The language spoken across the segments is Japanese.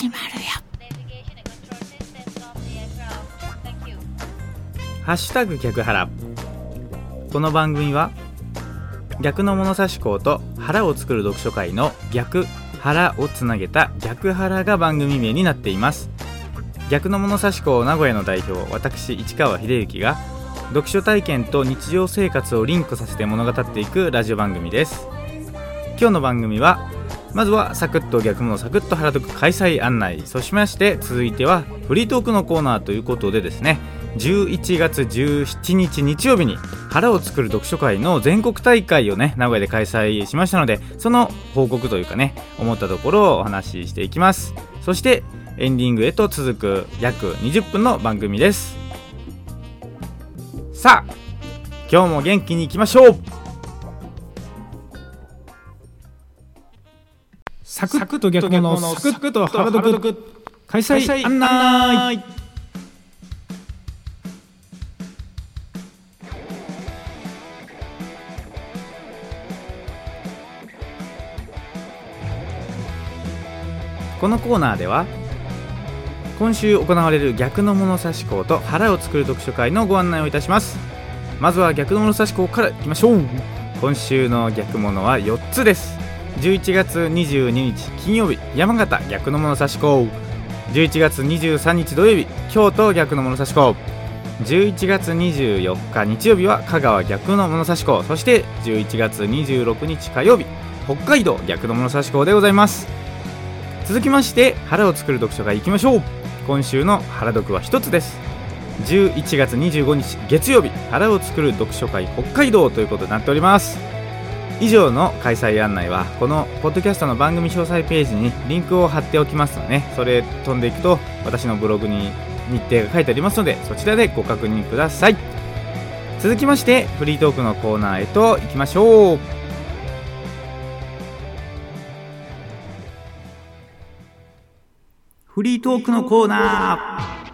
始まるよ。ハッシュタグ逆腹。この番組は逆の物差し校と腹を作る読書会の逆腹をつなげた逆腹が番組名になっています。逆の物差し校名古屋の代表私市川秀幸が読書体験と日常生活をリンクさせて物語っていくラジオ番組です。今日の番組はまずはサクッと逆物サクッと腹得開催案内。そしまして続いてはフリートークのコーナーということでですね11月17日日曜日に腹を作る読書会の全国大会をね名古屋で開催しましたのでその報告というかね思ったところをお話ししていきます。そしてエンディングへと続く約20分の番組です。さあ今日も元気にいきましょう。サクッと逆物サクッと開催案内。このコーナーでは今週行われる逆の物差し校と腹を作る読書会のご案内をいたします。まずは逆の物差し校からいきましょう。今週の逆物は4つです11月22日金曜日山形逆の物差し校11月23日土曜日京都逆の物差し校11月24日日曜日は香川逆の物差し校そして11月26日火曜日北海道逆の物差し校でございます。続きまして腹を作る読書会いきましょう。今週の腹読は一つです。11月25日月曜日腹を作る読書会北海道ということになっております。以上の開催案内はこのポッドキャストの番組詳細ページにリンクを貼っておきますので、ね、それ飛んでいくと私のブログに日程が書いてありますのでそちらでご確認ください。続きましてフリートークのコーナーへと行きましょう。フリートークのコーナー。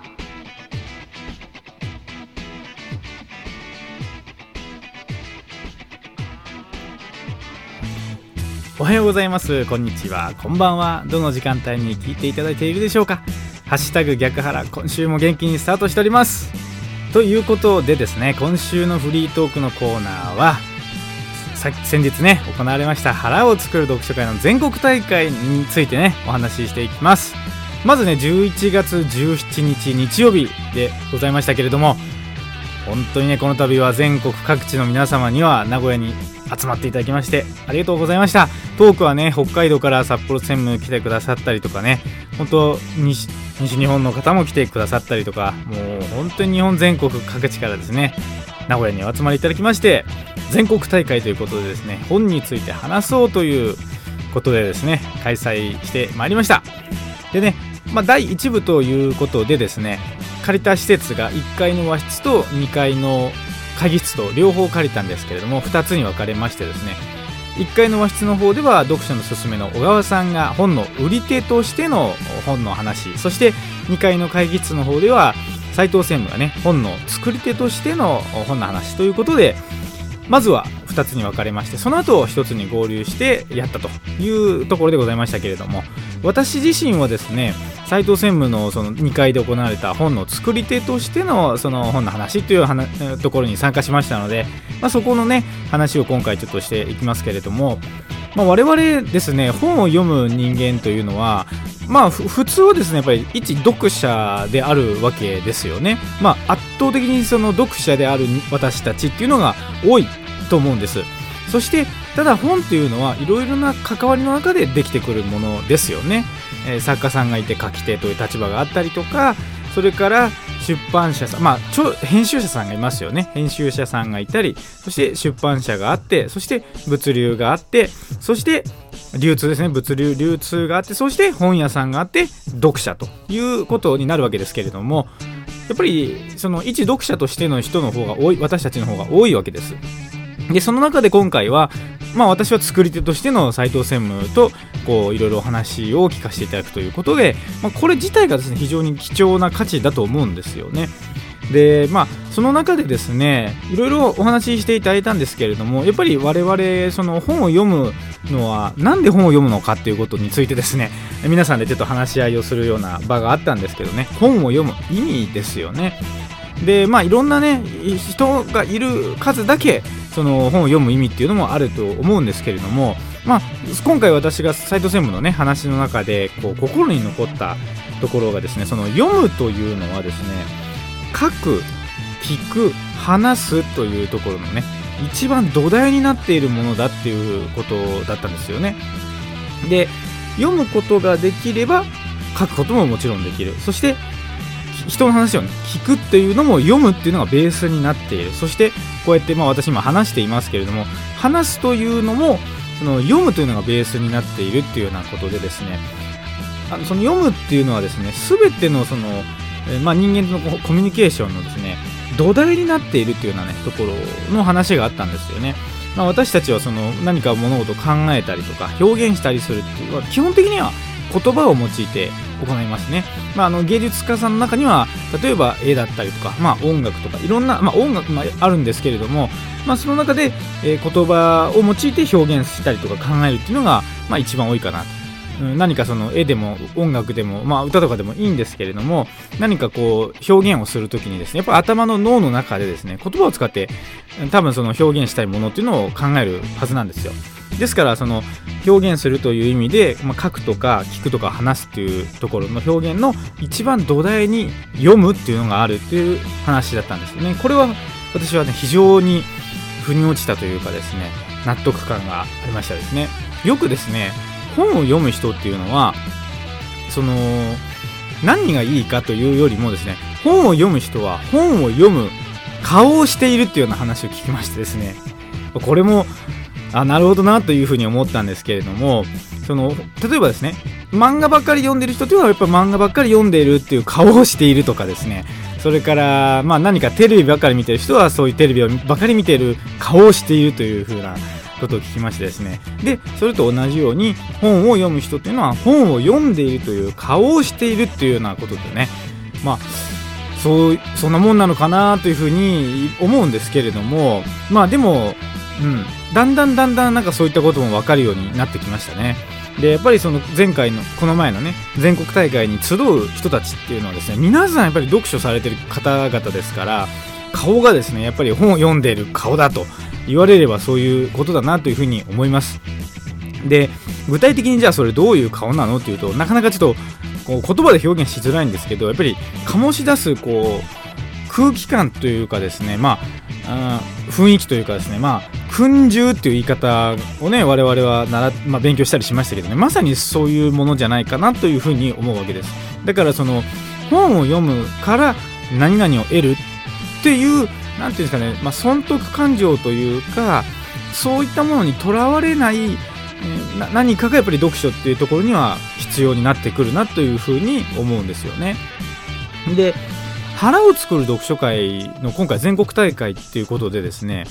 おはようございます。こんにちは。こんばんは。どの時間帯に聞いていただいているでしょうか。ハッシュタグ逆腹今週も元気にスタートしております。ということでですね今週のフリートークのコーナーは先日ね行われました腹を作る読書会の全国大会についてねお話ししていきます。まずね11月17日日曜日でございましたけれども本当にねこの度は全国各地の皆様には名古屋に集まっていただきましてありがとうございました。トークはね北海道から札幌専務来てくださったりとかね本当西西日本の方も来てくださったりとかもう本当に日本全国各地からですね名古屋にお集まりいただきまして全国大会ということでですね本について話そうということでですね開催してまいりました。でね、まあ、第1部ということでですね借りた施設が1階の和室と2階の会議室と両方借りたんですけれども2つに分かれましてですね1階の和室の方では読書のすすめの小川さんが本の売り手としての本の話そして2階の会議室の方では斉藤専務がね本の作り手としての本の話ということでまずは2つに分かれましてその後1つに合流してやったというところでございましたけれども私自身はですね斉藤専務のその2階で行われた本の作り手としてのその本の話というところに参加しましたので、まあ、そこのね話を今回ちょっとしていきますけれども、まあ、我々ですね本を読む人間というのはまあ普通はですねやっぱり一読者であるわけですよね。まあ圧倒的にその読者である私たちっていうのが多いと思うんです。そしてただ本っていうのはいろいろな関わりの中でできてくるものですよね。えー、作家さんがいて書き手という立場があったりとかそれから出版社さんまあ編集者さんがいますよね。編集者さんがいたりそして出版社があってそして物流があってそして流通ですね。物流流通があってそして本屋さんがあって読者ということになるわけですけれどもやっぱりその一読者としての人の方が多い私たちの方が多いわけです。でその中で今回はまあ、私は作り手としての斉藤専務とこういろいろお話を聞かせていただくということで、まあ、これ自体がですね非常に貴重な価値だと思うんですよね。でまあその中でですねいろいろお話ししていただいたんですけれどもやっぱり我々その本を読むのはなんで本を読むのかっていうことについてですね皆さんでちょっと話し合いをするような場があったんですけどね本を読む意味ですよねでまあいろんなね人がいる数だけその本を読む意味っていうのもあると思うんですけれどもまあ今回私が斎藤専務のね話の中でこう心に残ったところがですねその読むというのはですね書く聞く話すというところのね一番土台になっているものだっていうことだったんですよね。で読むことができれば書くことももちろんできる。そして人の話を、ね、聞くっていうのも読むっていうのがベースになっているそしてこうやってまあ私今話していますけれども話すというのもその読むというのがベースになっているっていうようなことでですねあのその読むっていうのはですね全てのその、えまあ、人間のコミュニケーションのですね土台になっているっていうようなねところの話があったんですよね。まあ、私たちはその何か物事を考えたりとか表現したりするっていうのは基本的には言葉を用いて行いますね、まあ、あの芸術家さんの中には例えば絵だったりとか、まあ、音楽とかいろんな、まあ、音楽もあるんですけれども、まあ、その中で、えー、言葉を用いて表現したりとか考えるっていうのが、まあ、一番多いかなと。何かその絵でも音楽でも、まあ、歌とかでもいいんですけれども何かこう表現をするときにですねやっぱ頭の脳の中でですね言葉を使って多分その表現したいものっていうのを考えるはずなんですよ。ですからその表現するという意味で、まあ、書くとか聞くとか話すっていうところの表現の一番土台に読むっていうのがあるっていう話だったんですよね。これは私はね非常に腑に落ちたというかですね納得感がありましたですね。よくですね本を読む人っていうのはその何がいいかというよりもですね本を読む人は本を読む顔をしているっていうような話を聞きましてですねこれもあなるほどなというふうに思ったんですけれどもその例えばですね漫画ばっかり読んでる人っていうのはやっぱ漫画ばっかり読んでいるっていう顔をしているとかですねそれから、まあ、何かテレビばっかり見てる人はそういうテレビをばかり見てる顔をしているという風なことを聞きましてですねでそれと同じように本を読む人っていうのは本を読んでいるという顔をしているっていうようなことでねまあそうそんなもんなのかなというふうに思うんですけれどもまあでも、うん、だんだんだんだんなんかそういったことも分かるようになってきましたね。でやっぱりその前回のこの前のね全国大会に集う人たちっていうのはですね皆さんやっぱり読書されてる方々ですから顔がですねやっぱり本を読んでいる顔だと言われればそういうことだなというふうに思います。で具体的にじゃあそれどういう顔なのっていうとなかなかちょっとこう言葉で表現しづらいんですけどやっぱり醸し出すこう空気感というかですねまあ雰囲気というかですねまあ訓従っていう言い方をね我々は習、まあ、勉強したりしましたけどねまさにそういうものじゃないかなというふうに思うわけです。だからその本を読むから何々を得るっていう何ていうんですかね、まあ、損得感情というかそういったものにとらわれない、え、何かがやっぱり読書っていうところには必要になってくるなというふうに思うんですよね。で腹を作る読書会の今回全国大会っていうことでですね、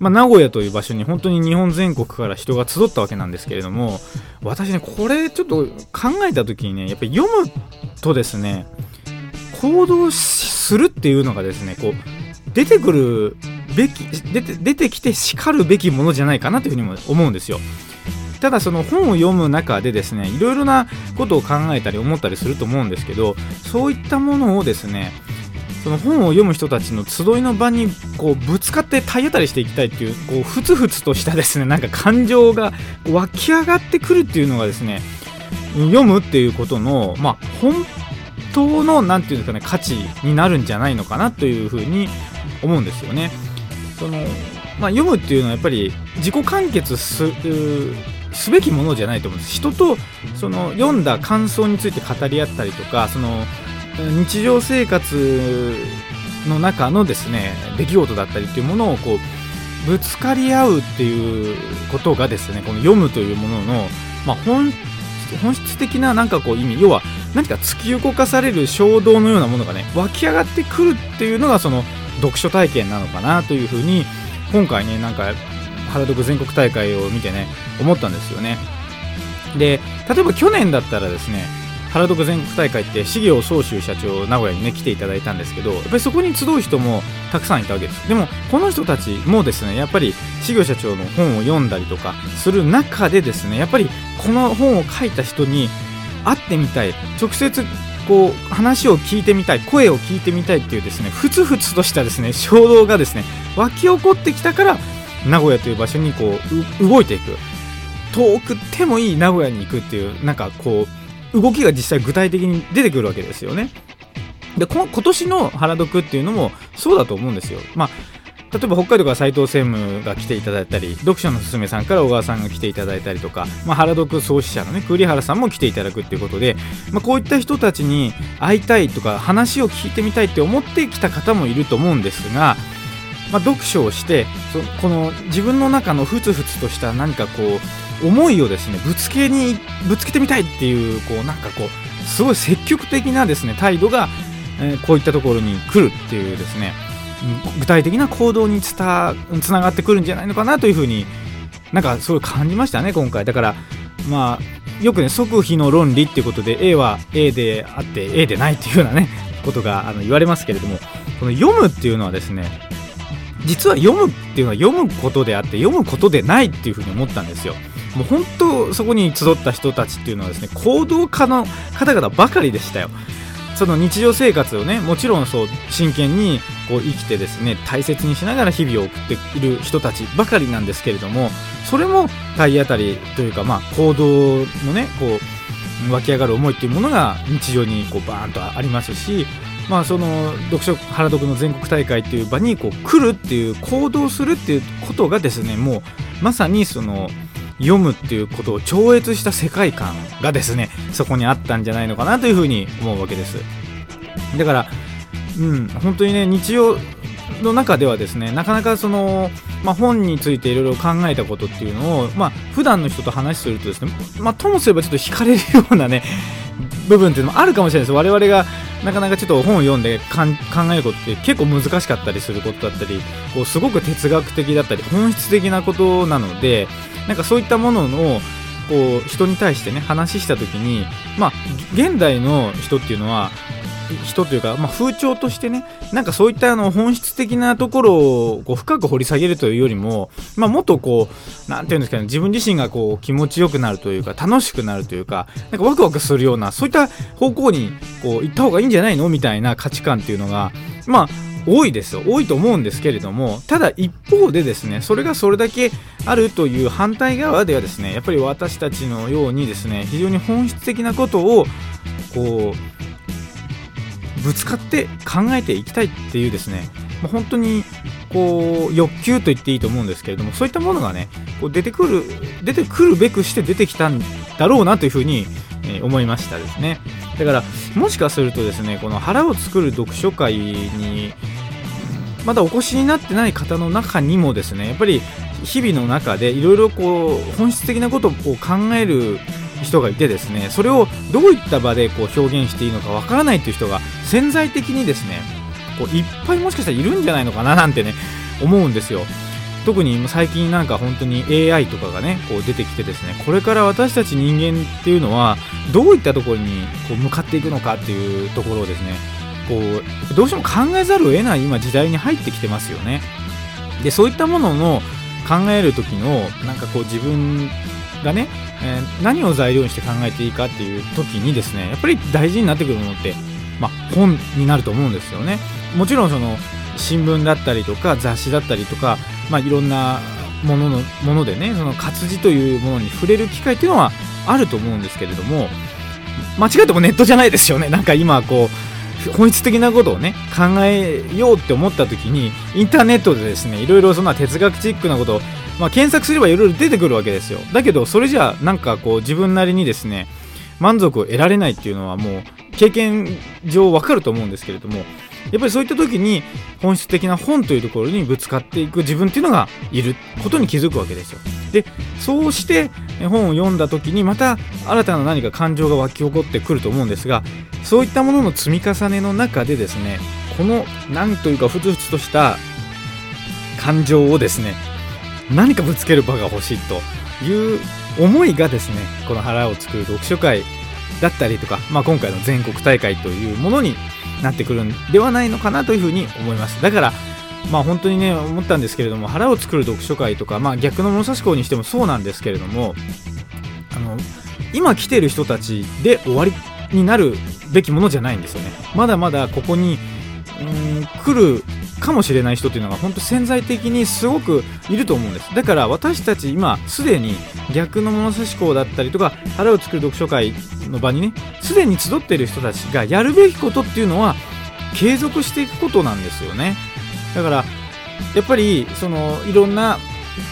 まあ、名古屋という場所に本当に日本全国から人が集ったわけなんですけれども私ねこれちょっと考えた時にねやっぱり読むとですね行動するっていうのがですねこう出てくるべき出て出てきてしかるべきものじゃないかなというふうにも思うんですよ。ただその本を読む中でですねいろいろなことを考えたり思ったりすると思うんですけどそういったものをですねその本を読む人たちの集いの場にこうぶつかって体当たりしていきたいっていうこうふつふつとしたですねなんか感情が湧き上がってくるっていうのがですね読むっていうことの、まあ、本当の何て言うんですかね価値になるんじゃないのかなというふうに思うんですよね。そのまあ、読むっていうのはやっぱり自己完結すすべきものじゃないと思うんです人とその読んだ感想について語り合ったりとかその日常生活の中のですね出来事だったりっていうものをこうぶつかり合うっていうことがですねこの読むというものの、まあ、本本質的ななんかこう意味要は何か突き動かされる衝動のようなものがね湧き上がってくるっていうのがその読書体験なのかなというふうに今回ねなんか原読全国大会を見てね思ったんですよね。で例えば去年だったらですね原読全国大会って茂雄宗秀社長名古屋にね来ていただいたんですけどやっぱりそこに集う人もたくさんいたわけです。でもこの人たちもですねやっぱり茂雄社長の本を読んだりとかする中でですねやっぱりこの本を書いた人に会ってみたい。直接こう話を聞いてみたい声を聞いてみたいっていうですねふつふつとしたですね衝動がですね湧き起こってきたから名古屋という場所にこう動いていく遠くてもいい名古屋に行くっていうなんかこう動きが実際具体的に出てくるわけですよね。でこ今年の原読っていうのもそうだと思うんですよ。まあ例えば北海道から斉藤専務が来ていただいたり読書のすすめさんから小川さんが来ていただいたりとか、まあ、原読創始者のね栗原さんも来ていただくっていうことで、まあ、こういった人たちに会いたいとか話を聞いてみたいって思ってきた方もいると思うんですが、まあ、読書をしてそこの自分の中のふつふつとした何かこう思いをですねぶつけにぶつけてみたいっていうこうなんかこうすごい積極的なですね態度が、えー、こういったところに来るっていうですね具体的な行動につながってくるんじゃないのかなというふうになんかすごい感じましたね今回。だからまあよくね即非の論理っていうことで A は A であって A でないっていうようなねことがあの言われますけれどもこの読むっていうのはですね実は読むっていうのは読むことであって読むことでないっていうふうに思ったんですよ。もう本当そこに集った人たちっていうのはですね行動家の方々ばかりでしたよ。その日常生活をねもちろんそう真剣にこう生きてですね大切にしながら日々を送っている人たちばかりなんですけれどもそれも体当たりというかまあ行動のねこう湧き上がる思いっていうものが日常にこうバーンとありますしまあその読書原読の全国大会っていう場にこう来るっていう行動するっていうことがですねもうまさにその読むっていうことを超越した世界観がですねそこにあったんじゃないのかなというふうに思うわけです。だからうん本当にね日常の中ではですねなかなかその、まあ、本についていろいろ考えたことっていうのを、まあ普段の人と話するとですね、まあ、ともすればちょっと惹かれるようなね部分っていうのもあるかもしれないです。我々がなかなかちょっと本を読んで考えることって結構難しかったりすることだったりこうすごく哲学的だったり本質的なことなのでなんかそういったもののこう人に対してね話した時にまあ現代の人っていうのは人というか、まあ、風潮としてねなんかそういったあの本質的なところをこう深く掘り下げるというよりも、まあ、もっとこう何て言うんですかね自分自身がこう気持ちよくなるというか楽しくなるというかなんかワクワクするようなそういった方向にこう行った方がいいんじゃないのみたいな価値観っていうのがまあ多いですよ。多いと思うんですけれどもただ一方でですねそれがそれだけあるという反対側ではですねやっぱり私たちのようにですね非常に本質的なことをこうぶつかって考えていきたいっていうですね本当にこう欲求と言っていいと思うんですけれどもそういったものがねこう出てくる出てくるべくして出てきたんだろうなというふうに、思いましたですね。だからもしかするとですねこの腹を作る読書会にまだお越しになってない方の中にもですねやっぱり日々の中でいろいろ本質的なことを考える人がいてですねそれをどういった場でこう表現していいのかわからないという人が潜在的にですねこういっぱいもしかしたらいるんじゃないのかななんてね思うんですよ。特に最近なんか本当に AI とかがねこう出てきてですねこれから私たち人間っていうのはどういったところにこう向かっていくのかっていうところをですねこうどうしても考えざるを得ない今時代に入ってきてますよね。でそういったものの考える時のなんかこう自分がねえー、何を材料にして考えていいかっていう時にですねやっぱり大事になってくるものって、まあ、本になると思うんですよね。もちろんその新聞だったりとか雑誌だったりとか、まあ、いろんなもののものでねその活字というものに触れる機会っていうのはあると思うんですけれども間違ってもネットじゃないですよね。なんか今こう本質的なことをね考えようって思った時にインターネットでですねいろいろそんな哲学チックなことをまあ、検索すればいろいろ出てくるわけですよ。だけどそれじゃあなんかこう自分なりにですね満足を得られないっていうのはもう経験上わかると思うんですけれどもやっぱりそういった時に本質的な本というところにぶつかっていく自分っていうのがいることに気づくわけですよ。でそうして本を読んだ時にまた新たな何か感情が湧き起こってくると思うんですがそういったものの積み重ねの中でですねこの何というかふつふつとした感情をですね何かぶつける場が欲しいという思いがですねこの腹を作る読書会だったりとか、まあ、今回の全国大会というものになってくるんではないのかなというふうに思います。だからまあ本当にね思ったんですけれども腹を作る読書会とか、まあ、逆の物差し校にしてもそうなんですけれどもあの今来てる人たちで終わりになるべきものじゃないんですよね。まだまだここにうん来るかもしれない人っていうのが本当潜在的にすごくいると思うんです。だから私たち今すでに逆の物差し校だったりとか腹を作る読書会の場にねすでに集っている人たちがやるべきことっていうのは継続していくことなんですよね。だからやっぱりそのいろんな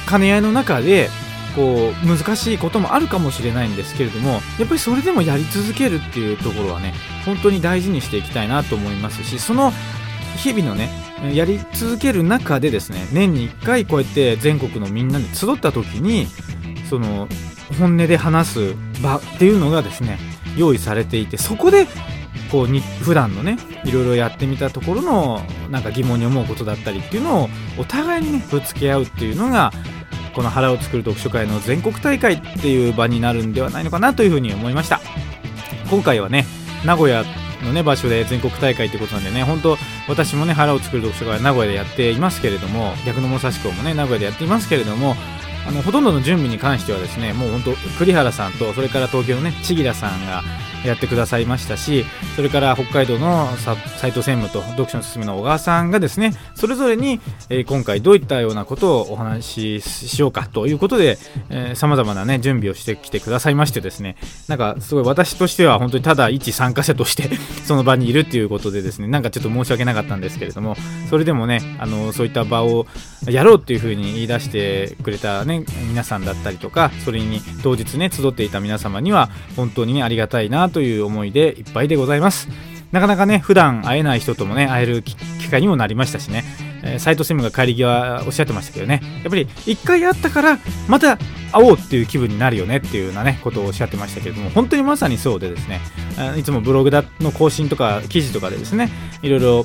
兼ね合いの中でこう難しいこともあるかもしれないんですけれどもやっぱりそれでもやり続けるっていうところはね本当に大事にしていきたいなと思いますしその日々のねやり続ける中でですね年に1回こうやって全国のみんなで集った時にその本音で話す場っていうのがですね用意されていてそこでこうに普段のねいろいろやってみたところのなんか疑問に思うことだったりっていうのをお互いにねぶつけ合うっていうのがこの腹を作る読書会の全国大会っていう場になるんではないのかなというふうに思いました。今回はね名古屋のね場所で全国大会ということなんでね本当私もね腹を作る読書会は名古屋でやっていますけれども逆の物差し校もね名古屋でやっていますけれどもあのほとんどの準備に関してはですねもう本当栗原さんとそれから東京のね千木良さんがやってくださいましたしそれから北海道の斉藤専務と読書のすすめの小川さんがですねそれぞれに、えー、今回どういったようなことをお話ししようかということでさまざまなね準備をしてきてくださいましてですねなんかすごい私としては本当にただ一参加者として その場にいるっていうことでですねなんかちょっと申し訳なかったんですけれどもそれでもねあのそういった場をやろうっていうふうに言い出してくれたね皆さんだったりとかそれに当日ね集っていた皆様には本当にねありがたいなという思いでいっぱいでございます。なかなかね普段会えない人ともね会える機会にもなりましたしね。斎、えー、藤専務が帰り際おっしゃってましたけどね。やっぱり一回会ったからまた会おうっていう気分になるよねっていうようなねことをおっしゃってましたけれども本当にまさにそうでですね。いつもブログの更新とか記事とかでですねいろいろ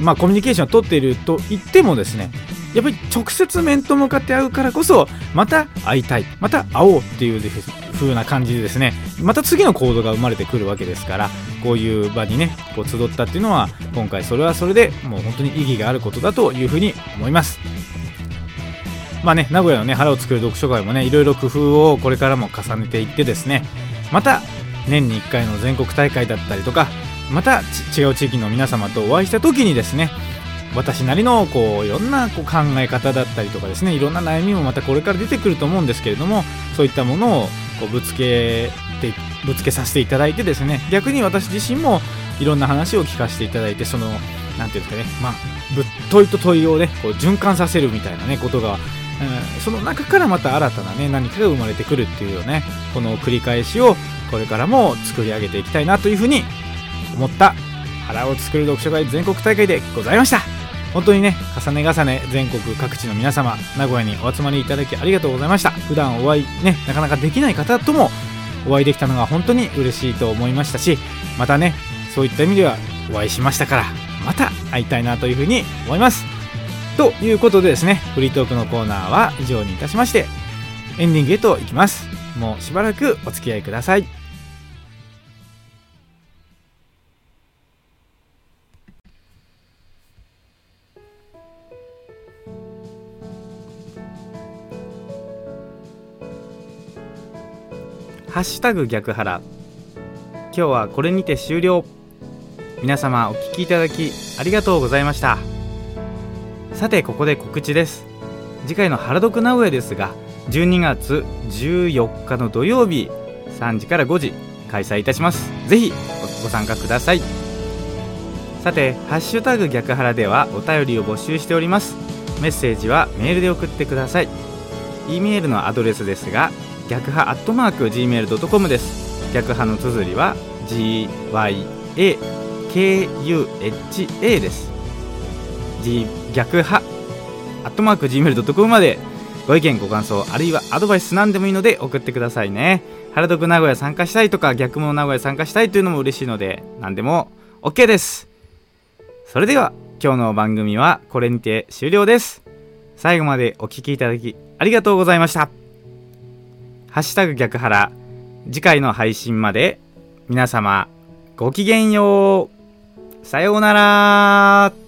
まあコミュニケーションを取っていると言ってもですねやっぱり直接面と向かって会うからこそまた会いたいまた会おうっていう風な感じでですねまた次の行動が生まれてくるわけですからこういう場にねこう集ったっていうのは今回それはそれでもう本当に意義があることだというふうに思います。まあね名古屋のね腹を作る読書会もねいろいろ工夫をこれからも重ねていってですねまた年に1回の全国大会だったりとかまた違う地域の皆様とお会いした時にですね私なりのこういろんなこう考え方だったりとかですねいろんな悩みもまたこれから出てくると思うんですけれどもそういったものをこうぶつけてぶつけさせていただいてですね。逆に私自身もいろんな話を聞かせていただいてその何ていうんですかね。まあぶ問いと問いをねこう循環させるみたいなねことが、うん、その中からまた新たなね何かが生まれてくるっていうよねこの繰り返しをこれからも作り上げていきたいなというふうに思った腹を作る読書会全国大会でございました。本当にね重ね重ね全国各地の皆様名古屋にお集まりいただきありがとうございました。普段お会いねなかなかできない方ともお会いできたのが本当に嬉しいと思いましたしまたねそういった意味ではお会いしましたからまた会いたいなというふうに思います。ということでですねフリートークのコーナーは以上にいたしましてエンディングへと行きます。もうしばらくお付き合いください。ハッシュタグ逆腹今日はこれにて終了。皆様お聞きいただきありがとうございました。さてここで告知です。次回の原読名古屋ですが12月14日の土曜日3時から5時開催いたします。ぜひご参加ください。さてハッシュタグ逆腹ではお便りを募集しております。メッセージはメールで送ってください。e メールのアドレスですが逆派アットマーク Gmail.com です。逆派の綴りは GYAKUHA です。G 逆派アットマーク Gmail.com までご意見ご感想あるいはアドバイス何でもいいので送ってくださいね。原宿名古屋参加したいとか逆も名古屋参加したいというのも嬉しいので何でも OK です。それでは今日の番組はこれにて終了です。最後までお聴きいただきありがとうございました。ハッシュタグ逆腹」次回の配信まで皆様ごきげんよう。さようなら。